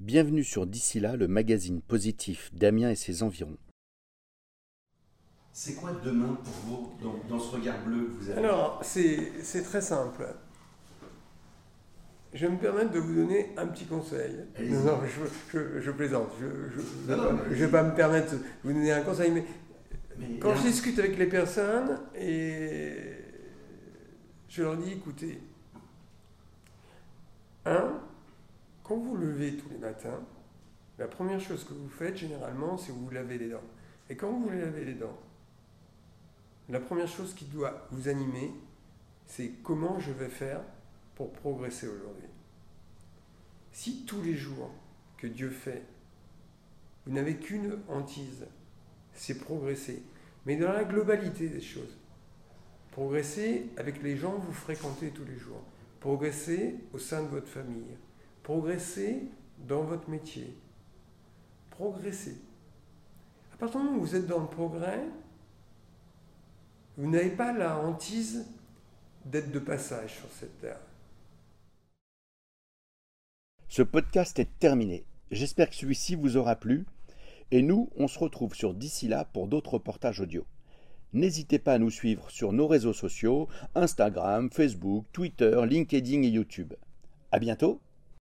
Bienvenue sur D'ici là, le magazine positif d'Amiens et ses environs. C'est quoi demain pour vous dans, dans ce regard bleu que vous avez Alors, c'est très simple. Je vais me permettre de vous donner un petit conseil. Non, non, je, je- je plaisante. Je ne vais pas me permettre de vous donner un conseil, mais Mais quand je discute avec les personnes et je leur dis, écoutez, un, quand vous levez tous les matins, la première chose que vous faites généralement, c'est vous vous lavez les dents. Et quand vous vous lavez les dents, la première chose qui doit vous animer, c'est comment je vais faire pour progresser aujourd'hui. Si tous les jours que Dieu fait, vous n'avez qu'une hantise, c'est progresser, mais dans la globalité des choses. Progresser avec les gens que vous fréquentez tous les jours. Progresser au sein de votre famille. Progresser dans votre métier. Progresser. À partir du moment où vous êtes dans le progrès, vous n'avez pas la hantise d'être de passage sur cette terre. Ce podcast est terminé. J'espère que celui-ci vous aura plu. Et nous, on se retrouve sur D'ici là pour d'autres reportages audio. N'hésitez pas à nous suivre sur nos réseaux sociaux Instagram, Facebook, Twitter, LinkedIn et YouTube. À bientôt